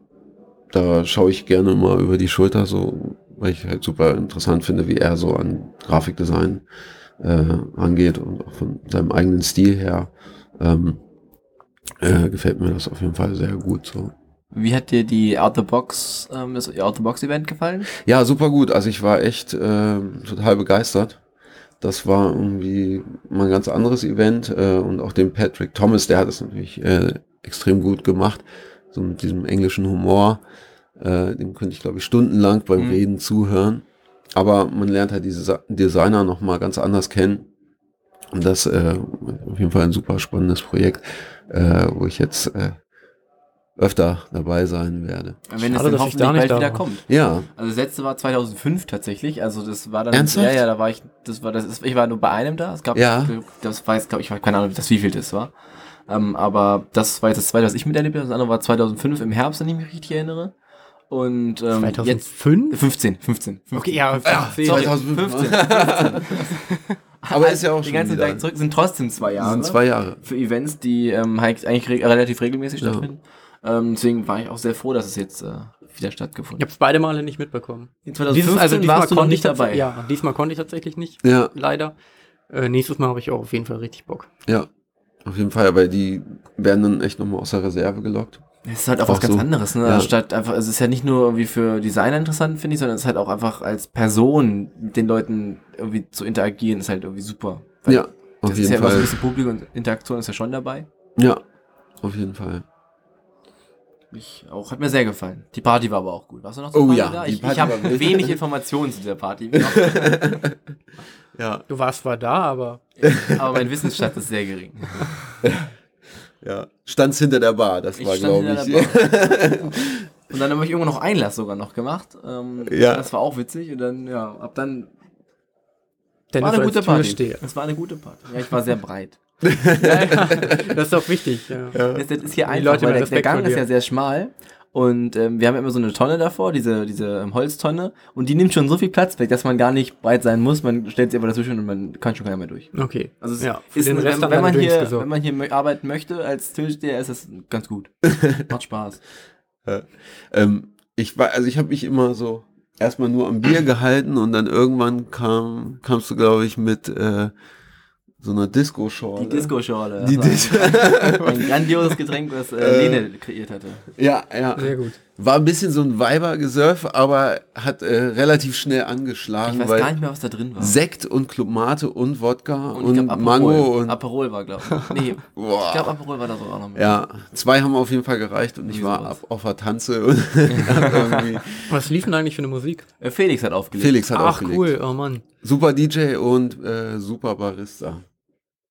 da schaue ich gerne mal über die Schulter so, weil ich halt super interessant finde, wie er so an Grafikdesign äh, angeht und auch von seinem eigenen Stil her ähm, äh, gefällt mir das auf jeden Fall sehr gut so.
wie hat dir die Out the Box, ähm, das Out the Box Event gefallen?
Ja, super gut. Also ich war echt äh, total begeistert. Das war irgendwie mal ein ganz anderes Event äh, und auch den Patrick Thomas, der hat es natürlich äh, extrem gut gemacht, so mit diesem englischen Humor. Äh, dem könnte ich glaube ich stundenlang beim
Mhm.
Reden zuhören. Aber man lernt halt diese Designer noch mal ganz anders kennen. Und das äh, auf jeden Fall ein super spannendes Projekt, äh, wo ich jetzt äh, öfter dabei sein werde.
Wenn
Schade,
es dann
ich
hoffentlich
nicht
bald
da
wieder
war.
kommt.
Ja,
Also das letzte war 2005 tatsächlich, also das war dann
Ernsthaft?
ja ja, da war ich das war das ich war nur bei einem da. Es gab
Ja.
das weiß glaube ich war keine Ahnung, das wie viel das war. Ähm, aber das war jetzt das zweite, was ich miterlebt habe. Das andere war 2005 im Herbst, wenn ich mich richtig erinnere. Und ähm, jetzt
2005?
15, 15, 15.
Okay, ja,
Ja,
15.
2005.
15.
aber ist ja auch
Die
schon
ganze
wieder.
Zeit zurück sind trotzdem zwei
Das
Jahre.
sind zwei Jahre.
für Events, die ähm, halt eigentlich re relativ regelmäßig
Ja.
stattfinden. Ähm, deswegen war ich auch sehr froh, dass es jetzt äh, wieder stattgefunden
Ich habe es beide Male nicht mitbekommen.
In 2015 warst du noch nicht dabei.
Ja, diesmal konnte ich tatsächlich nicht,
Ja,
leider. Äh, nächstes Mal habe ich auch auf jeden Fall richtig Bock.
ja. Auf jeden Fall, weil die werden dann echt nochmal aus der Reserve gelockt.
Es ist halt auch,
Auch
was ganz
so.
anderes, ne?
Ja.
Statt einfach, es ist ja nicht nur irgendwie für Designer interessant, finde ich, sondern es ist halt auch einfach als Person mit den Leuten irgendwie zu interagieren, ist halt irgendwie super. Weil
Ja, auf
das ist
jeden
ja immer so ein
Fall.
bisschen Publikum und Interaktion ist ja schon dabei.
Ja, auf jeden Fall.
Ich auch, hat mir sehr gefallen. Die Party war aber auch gut. Warst du noch zur
Oh
Party
ja,
da? Ich, ich habe wenig [LAUGHS] Informationen zu dieser Party. [LAUGHS]
Ja,
Du warst zwar da, aber [LAUGHS]
aber mein Wissensstand ist sehr gering.
ja. Stand's hinter der Bar, das
Ich
war, glaube ich.
Und dann habe ich irgendwo noch Einlass sogar noch gemacht. Ähm,
Ja.
Das war auch witzig. Und dann, ja, ab dann
Dennis
war eine gute Party. Es war eine gute Party. Ja, ich war sehr breit.
Ja, ja, [LAUGHS] das ist auch wichtig. Ja.
Das, das ist hier einfach,
Leute
weil der, der Gang ist ja sehr schmal. Und ähm, wir haben immer so eine Tonne davor, diese, diese ähm, Holztonne. Und die nimmt schon so viel Platz weg, dass man gar nicht breit sein muss. Man stellt sie einfach dazwischen und man kann schon keiner mehr durch.
Okay.
Also es
ja,
ist, ein,
Rest
wenn, wenn, man hier, wenn man hier arbeiten möchte als Türsteher, ist das ganz gut. [LAUGHS] Macht Spaß.
Ähm, ich war, also ich habe mich immer so erstmal nur am Bier gehalten und dann irgendwann kam, kamst du, glaube ich, mit äh, so einer Disco-Schorle.
Die Disco-Schorle.
Die Dis
ein, grandioses [LAUGHS] Getränk, was äh,
Äh,
Lene kreiert hatte.
Ja, ja.
Sehr gut.
War ein bisschen so ein Weibergesurf, aber hat äh, relativ schnell angeschlagen,
Ich weiß
weil
gar nicht mehr, was da drin war.
Sekt und Club Mate und Wodka und,
ich glaub, Aperol.
Mango und
Aperol war, glaube ich. Nee, [LAUGHS]
Boah.
ich glaube, Aperol war da sogar noch mit.
ja, zwei haben auf jeden Fall gereicht und ich
Wie
war
sowas.
ab, auf der Tanze und [LAUGHS]
Was lief denn eigentlich für eine Musik?
Äh, Felix hat aufgelegt.
Felix hat
Ach
aufgelegt.
cool, oh Mann.
Super DJ und äh, super Barista.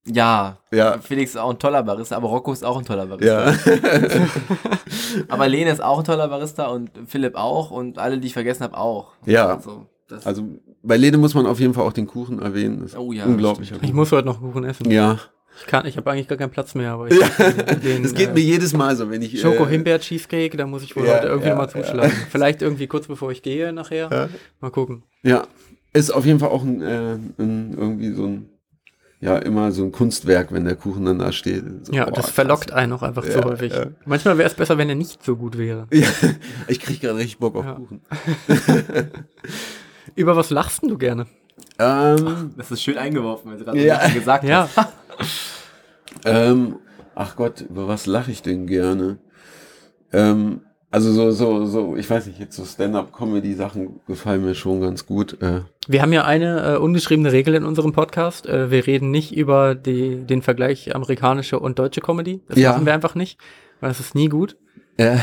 Ja.
Ja.
Felix ist auch ein toller Barista, aber Rocco ist auch ein toller Barista.
Ja. [LAUGHS]
Aber Lene ist auch ein toller Barista und Philipp auch und alle, die ich vergessen habe, auch.
Ja.
Also, das,
Also bei Lede muss man auf jeden Fall auch den Kuchen erwähnen. Das
Oh ja,
unglaublicher
Ich muss heute noch Kuchen essen.
Ja,
Ich kann, ich habe eigentlich gar keinen Platz mehr, aber [LAUGHS] ich den,
das geht
äh,
äh,
mir jedes Mal so, wenn ich
Schoko
äh,
Himbeer Cheesecake, da muss ich wohl
Ja,
heute irgendwie
ja,
mal zuschlagen. Vielleicht irgendwie kurz bevor ich gehe nachher.
Ja.
Mal gucken.
Ja, ist auf jeden Fall auch ein, äh, ein irgendwie so ein ja immer so ein Kunstwerk, wenn der Kuchen dann da steht. So,
Ja,
boah,
das
krass.
verlockt einen auch einfach
Ja,
so häufig.
ja.
Manchmal wäre es besser, wenn er nicht so gut wäre.
Ja, [LAUGHS] ich krieg gerade richtig Bock auf
Ja.
Kuchen. [LAUGHS]
Über was lachst denn du gerne?
Ähm,
das ist schön eingeworfen, wenn du gerade
Ja.
ja. gesagt
Ja,
hast. [LAUGHS]
ähm, ach Gott, über was lache ich denn gerne? Ähm, also so, so, so, ich weiß nicht, jetzt so Stand-up-Comedy-Sachen gefallen mir schon ganz gut. Äh,
wir haben ja eine äh, ungeschriebene Regel in unserem Podcast. Äh, wir reden nicht über die, den Vergleich amerikanische und deutsche Comedy. Das
Ja.
machen wir einfach nicht, weil das ist nie gut.
äh,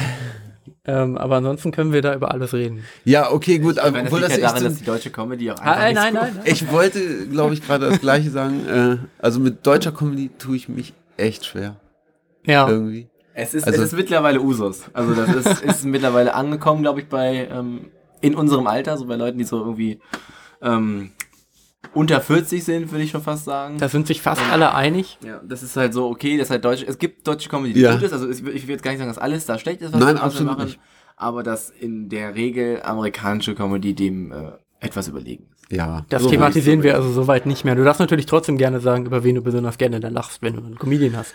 Ähm, aber ansonsten können wir da über alles reden.
ja, okay, gut,
Ich das
obwohl
liegt
das
ja daran, dass die deutsche Comedy auch
Ah,
einfach nicht
nein,
so-
nein, nein.
Ich wollte, glaube ich, gerade das Gleiche sagen. Äh, also mit deutscher Comedy tue ich mich echt schwer.
Ja,
Irgendwie.
Es ist,
Also-
es ist mittlerweile Usus. Also das ist, [LAUGHS] ist mittlerweile angekommen, glaube ich, bei ähm, in unserem Alter, so bei Leuten, die so irgendwie ähm, unter 40 sind, würde ich schon fast sagen.
da sind sich fast alle einig.
ja, das ist halt so, okay, das ist halt deutsche, es gibt deutsche Comedy, die
Ja.
gut ist, also es, ich will jetzt gar nicht sagen, dass alles da schlecht ist, was,
Nein,
wir
absolut
machen,
nicht.
aber dass in der Regel amerikanische Comedy dem äh, etwas überlegen ist.
Ja.
Das
So
thematisieren
ich
wir also soweit nicht mehr. Du darfst natürlich trotzdem gerne sagen, über wen du besonders gerne dann lachst, wenn du einen Comedian hast.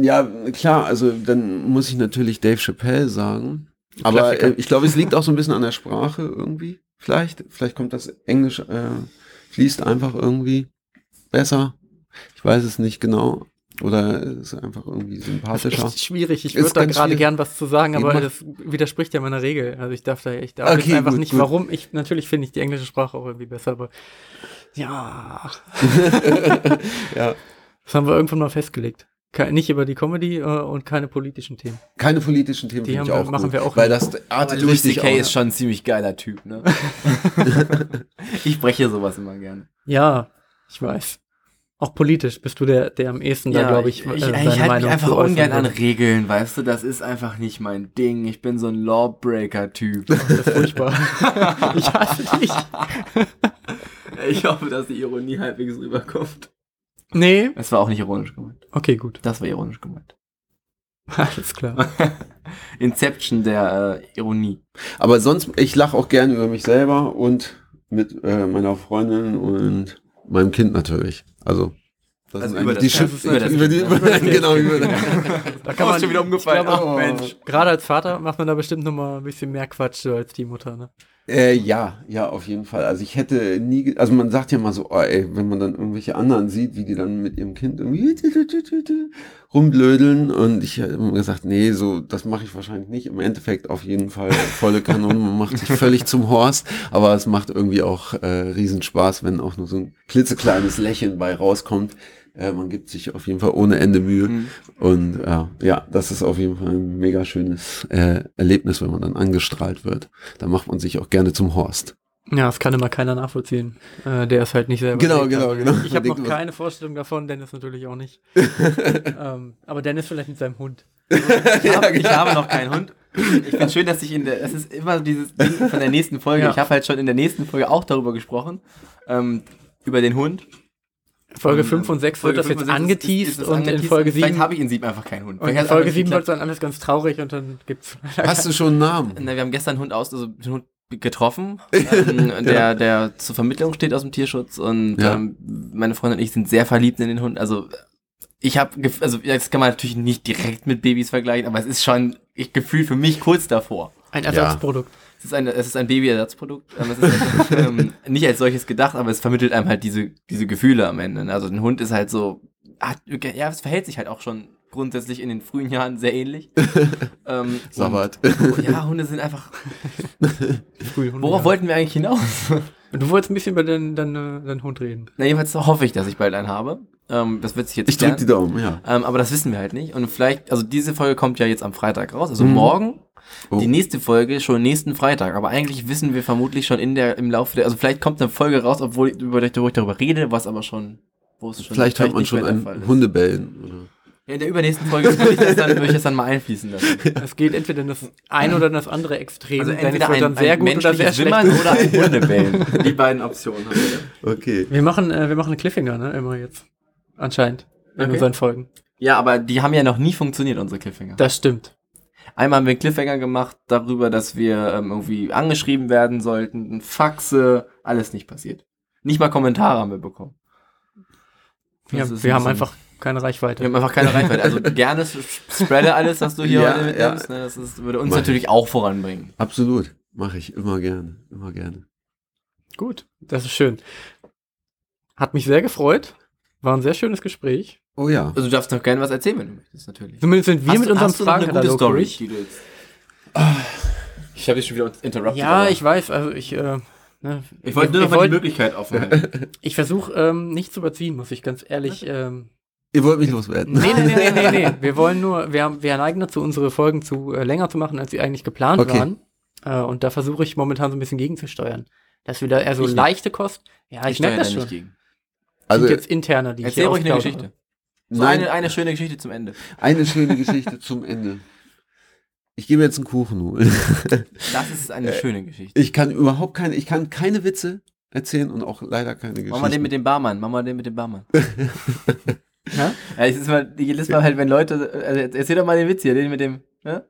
Ja, klar, also dann muss ich natürlich Dave Chappelle sagen. Aber äh, ich glaube, es liegt auch so ein bisschen an der Sprache irgendwie. Vielleicht, vielleicht kommt das Englisch, äh, fließt einfach irgendwie besser. Ich weiß es nicht genau. Oder es ist einfach irgendwie
Das
sympathischer.
ist echt schwierig. Ich
Ist
würde da gerade gern was zu sagen, aber das widerspricht ja meiner Regel. Also ich darf da echt, darf
Okay,
einfach
gut,
nicht,
gut.
warum. Ich, natürlich finde ich die englische Sprache auch irgendwie besser, aber ja, [LAUGHS]
ja.
Das haben wir irgendwann mal festgelegt. Ke nicht über die Comedy äh, und keine politischen Themen.
Keine politischen Themen
Die haben
ich
wir-
auch
machen
gut,
wir auch
Weil
nicht.
das artet
Louis
richtig
ist schon ein ziemlich geiler Typ, ne? [LAUGHS] ich breche sowas immer gerne.
Ja, ich weiß. Auch politisch bist du der, der am ehesten da, glaube ich,
ich,
äh,
ich,
seine
ich halte mich
Meinung
einfach ungern an. Regeln, weißt du, das ist einfach nicht mein Ding. Ich bin so ein Lawbreaker-Typ.
Das ist furchtbar. [LAUGHS] ich hasse dich.
ich hoffe, dass die Ironie halbwegs rüberkommt.
Nee.
Es war auch nicht ironisch gemeint.
Okay, gut.
Das war ironisch gemeint. [LAUGHS]
Alles klar. [LAUGHS]
Inception der äh, Ironie.
Aber sonst, ich lache auch gerne über mich selber und mit äh, meiner Freundin und meinem Kind natürlich. Also, das
Also
sind
über das-
die Schiff,
über das
über die, über, [LAUGHS] genau, über das.
Da kann man
schon wieder umgefallen.
Glaube,
Ach, Mensch.
Gerade als Vater macht man da bestimmt noch mal ein bisschen mehr Quatsch so als die Mutter, ne?
Äh, ja, ja, auf jeden Fall. Also ich hätte nie, also man sagt ja mal so, oh, ey, wenn man dann irgendwelche anderen sieht, wie die dann mit ihrem Kind irgendwie [LAUGHS] rumblödeln und ich habe immer gesagt, nee, so, das mache ich wahrscheinlich nicht. Im Endeffekt auf jeden Fall volle Kanone, man macht sich völlig zum Horst, aber es macht irgendwie auch äh, Riesenspaß, wenn auch nur so ein klitzekleines Lächeln bei rauskommt. Äh, man gibt sich auf jeden Fall ohne Ende Mühe.
Mhm.
Und äh, ja, das ist auf jeden Fall ein mega schönes äh, Erlebnis, wenn man dann angestrahlt wird. Da macht man sich auch gerne zum Horst.
Ja, das kann immer keiner nachvollziehen. Äh, der ist halt nicht selber.
Genau, genau,
hat.
genau.
Ich habe noch keine Vorstellung davon, Dennis natürlich auch nicht. [LAUGHS] ähm, aber Dennis vielleicht mit seinem Hund. [LAUGHS]
Ich, habe, ich habe noch keinen Hund. Ich finde schön, dass ich in der, das ist immer dieses Ding von der nächsten Folge.
Ja.
Ich habe halt schon in der nächsten Folge auch darüber gesprochen. Ähm, über den Hund.
Folge
Und,
5 und 6 wird das jetzt angeteased
ist- ist
und in Folge
Vielleicht
7
habe ich in 7 einfach keinen Hund.
und in Folge
einfach
7
nicht
wird dann alles ganz traurig und dann gibt's [LAUGHS]
Hast du schon einen Namen?
Na, wir haben gestern einen Hund aus, also den Hund getroffen, [LAUGHS] ähm, der, der zur Vermittlung steht aus dem Tierschutz und
Ja.
ähm, meine Freundin und ich sind sehr verliebt in den Hund. Also ich habe, also das kann man natürlich nicht direkt mit Babys vergleichen, aber es ist schon ich Gefühl für mich kurz davor.
ein Ersatzprodukt.
Es ist, eine, es ist ein Babyersatzprodukt. Es ist ähm, [LAUGHS] nicht als solches gedacht, aber es vermittelt einem halt diese, diese Gefühle am Ende. ne? Also ein Hund ist halt so, hat, ja, es verhält sich halt auch schon grundsätzlich in den frühen Jahren sehr ähnlich. [LAUGHS] ähm,
Sabbat.
und- Ja, Hunde sind einfach. [LAUGHS]
Hunde,
Worauf
ja.
wollten wir eigentlich hinaus?
Du wolltest ein bisschen über deinen dein, äh, deinen Hund reden.
Na, jedenfalls hoffe ich, dass ich bald einen habe. Ähm, das wird sich jetzt
Ich drück die. Daumen, ja.
Ähm, aber das wissen wir halt nicht. Und vielleicht, also diese Folge kommt ja jetzt am Freitag raus, also
Mhm.
morgen.
Oh.
Die nächste Folge schon nächsten Freitag. Aber eigentlich wissen wir vermutlich schon in der, im Laufe der, also vielleicht kommt eine Folge raus, obwohl ich, über, wo ich darüber rede, was aber schon, wo es schon
Vielleicht hat man
nicht
schon ein. Hundebellen. Oder?
Ja, in der übernächsten Folge würde ich das dann, würde ich das dann mal einfließen lassen. [LAUGHS]
Es geht entweder in das eine oder in das andere Extrem.
Also entweder ein,
dann sehr
ein
gut oder sehr schlecht.
Oder ein [LAUGHS] Hundebellen. Die beiden Optionen haben wir.
Okay.
Wir machen, äh, wir machen einen Cliffhanger, ne? Immer jetzt. Anscheinend. In
Okay.
unseren Folgen.
Ja, aber die haben ja noch nie funktioniert, unsere Cliffhanger.
Das stimmt.
Einmal haben wir einen Cliffhanger gemacht darüber, dass wir ähm, irgendwie angeschrieben werden sollten, Faxe, alles nicht passiert. Nicht mal Kommentare haben wir bekommen.
Ja, wir
ein
haben einfach keine Reichweite.
Wir haben einfach keine Reichweite. Also [LAUGHS] gerne spreade alles, was du hier
Ja,
heute mitnimmst.
ja.
Ne? Das ist, würde uns
Mach
natürlich auch voranbringen.
Absolut. Mache ich immer gerne. Immer gerne.
Gut, das ist schön. Hat mich sehr gefreut. War ein sehr schönes Gespräch.
Oh ja.
Also du darfst noch gerne was erzählen, wenn du möchtest, natürlich.
Zumindest sind wir
Hast
mit
du-
unserem
noch eine gute
Fragenkatalog
Story,
durch.
die du jetzt- Ich habe dich schon wieder interrupted.
Ja,
aber-
ich weiß, also ich, äh, ne,
Ich wollte nur noch mal die Möglichkeit offen halten. [LAUGHS]
Ich versuche ähm, nicht zu überziehen, muss ich ganz ehrlich. Ähm,
Ihr wollt mich loswerden.
nee, nee, nee, nee, nee, [LAUGHS] nee. Wir wollen nur, wir, haben, wir neigen dazu, unsere Folgen zu äh, länger zu machen, als sie eigentlich geplant
Okay.
waren. Äh, und da versuche ich momentan so ein bisschen gegenzusteuern. Dass wir da eher so
Ich
leichte Kost. Ja, ich, merke
steuere
das
da
schon.
nicht gegen.
Also
Sind jetzt interner, die ich
Erzähl
hier
ruhig eine. Geschichte. So
nein,
eine, eine schöne Geschichte zum Ende.
eine schöne Geschichte zum Ende. Ich mir jetzt einen Kuchen holen.
Das ist eine schöne Geschichte.
Ich kann überhaupt keine, ich kann keine Witze erzählen und auch leider keine Geschichten.
Mach mal den mit dem Barmann. Mach mal den mit dem Barmann. [LAUGHS]
Ja?
Ja, ist mal, jedes Mal halt, wenn Leute, also erzähl doch mal den Witz hier, den mit dem, ne?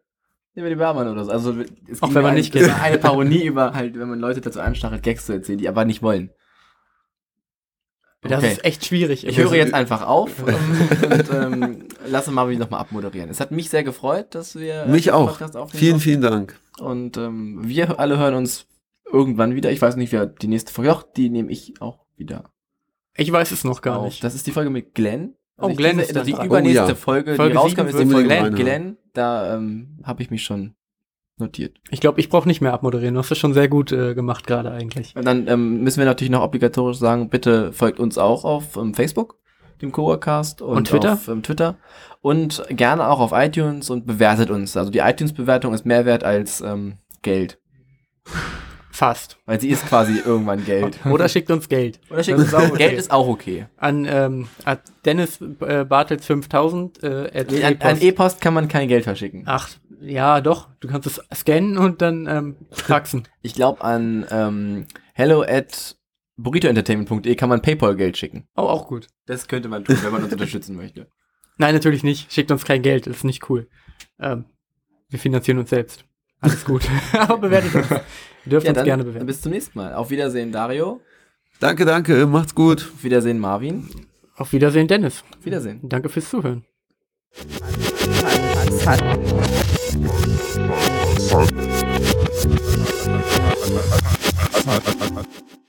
Den mit dem Barmann oder so. Also, es
Auch wenn man nicht
war eine Parodie über halt, wenn man Leute dazu anstachelt, Gags zu erzählen, die aber nicht wollen.
Das
Okay.
ist echt schwierig.
Ich höre jetzt einfach auf ähm, und ähm, lasse Marvin nochmal abmoderieren. Es hat mich sehr gefreut, dass wir äh,
Mich
den
auch.
Podcast aufnehmen
Vielen,
konnten.
vielen Dank.
Und ähm, wir alle hören uns irgendwann wieder. Ich weiß nicht, wer die nächste Folge, doch, die nehme ich auch wieder
Ich weiß es noch gar
auf.
nicht.
Das ist die Folge mit Glenn.
Oh,
ich
Glenn
diese-
ist
die
dran.
übernächste
Oh, ja.
Folge,
Folge
die rauskommt, ist die Folge Glenn.
Glenn.
Glenn. Da ähm, habe ich mich schon notiert.
Ich glaube, ich brauche nicht mehr abmoderieren. Du hast das schon sehr gut äh, gemacht gerade eigentlich.
Und dann ähm, müssen wir natürlich noch obligatorisch sagen, bitte folgt uns auch auf ähm, Facebook, dem Coacast und,
Und Twitter?
auf ähm, Twitter und gerne auch auf iTunes und bewertet uns. Also die iTunes-Bewertung ist mehr wert als ähm, Geld,
Fast.
weil sie ist quasi [LAUGHS] irgendwann Geld.
Oder schickt uns Geld.
Oder schickt uns
auch okay.
Geld ist auch okay.
An, ähm, Dennis äh, Bartels 5000 äh,
An,
e-post.
an E-Post kann man kein Geld verschicken.
Ach, ja, doch. Du kannst es scannen und dann ähm, faxen. [LAUGHS]
Ich glaube an ähm, hello at burritoentertainment.de kann man Paypal-Geld schicken.
Oh, auch gut.
Das könnte man tun, wenn man uns unterstützen möchte. [LAUGHS]
Nein, natürlich nicht. Schickt uns kein Geld. Das ist nicht cool. Ähm, wir finanzieren uns selbst. Alles gut. [LAUGHS] Aber bewertet uns. Ihr dürft
Ja,
uns
dann
gerne bewerten.
bis zum nächsten Mal. Auf Wiedersehen, Dario.
Danke, danke. Macht's gut.
Auf Wiedersehen, Marvin.
Auf Wiedersehen, Dennis.
Auf Wiedersehen.
Danke fürs Zuhören.
なるほど。